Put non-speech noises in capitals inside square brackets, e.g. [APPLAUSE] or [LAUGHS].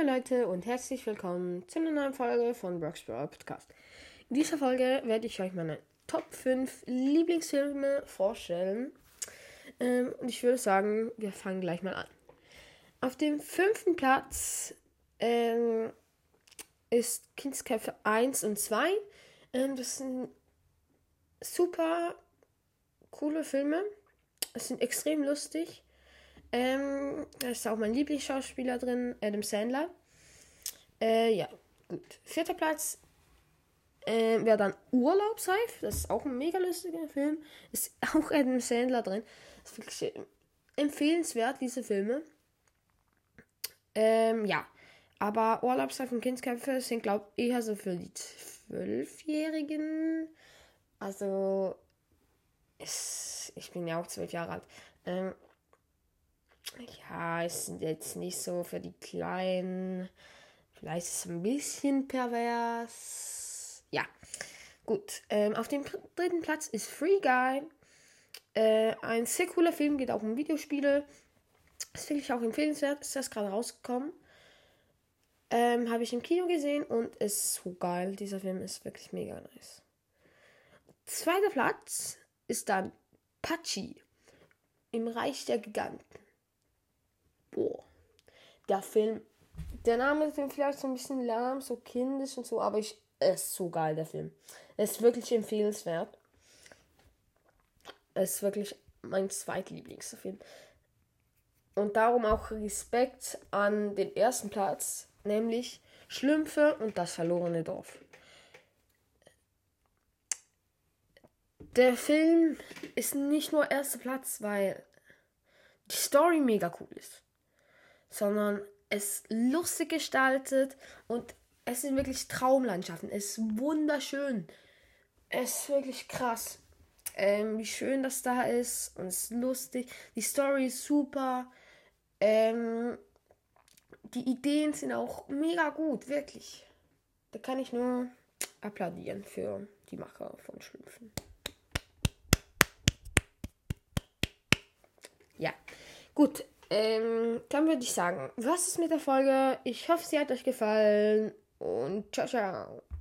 Hallo Leute und herzlich willkommen zu einer neuen Folge von Brock's Brawl Podcast. In dieser Folge werde ich euch meine Top 5 Lieblingsfilme vorstellen. Ähm, und ich würde sagen, wir fangen gleich mal an. Auf dem fünften Platz ähm, ist Kindsköpfe 1 und 2. Ähm, das sind super coole Filme. Es sind extrem lustig. Ähm, da ist auch mein Lieblingsschauspieler drin, Adam Sandler. Äh, ja, gut. Vierter Platz äh, wäre dann Urlaubsreif. Das ist auch ein mega lustiger Film. Ist [LAUGHS] auch Adam Sandler drin. Ist wirklich empfehlenswert, diese Filme. Ähm, ja. Aber Urlaubsreif und Kindsköpfe sind, glaube ich, eher so für die Zwölfjährigen. Also, ich bin ja auch zwölf Jahre alt. Ähm, ja, ist jetzt nicht so für die Kleinen. Vielleicht ist es ein bisschen pervers. Ja, gut. Ähm, auf dem dritten Platz ist Free Guy. Äh, ein sehr cooler Film, geht auch um Videospiele. Das finde ich auch empfehlenswert. Ist das gerade rausgekommen? Ähm, Habe ich im Kino gesehen und ist so geil. Dieser Film ist wirklich mega nice. Zweiter Platz ist dann Pachi im Reich der Giganten. Boah. Der Film, der Name ist vielleicht so ein bisschen lahm, so kindisch und so, aber ich, es ist so geil, der Film. Es ist wirklich empfehlenswert. Es ist wirklich mein zweitlieblingsster Film. Und darum auch Respekt an den ersten Platz, nämlich Schlümpfe und das verlorene Dorf. Der Film ist nicht nur erster Platz, weil die Story mega cool ist, sondern es lustig gestaltet und es sind wirklich Traumlandschaften. Es ist wunderschön. Es ist wirklich krass, ähm, wie schön das da ist und es ist lustig. Die Story ist super. Ähm, die Ideen sind auch mega gut, wirklich. Da kann ich nur applaudieren für die Macher von Schlümpfen. Ja, gut. Ähm, dann würde ich sagen, was ist mit der Folge? Ich hoffe, sie hat euch gefallen und ciao, ciao.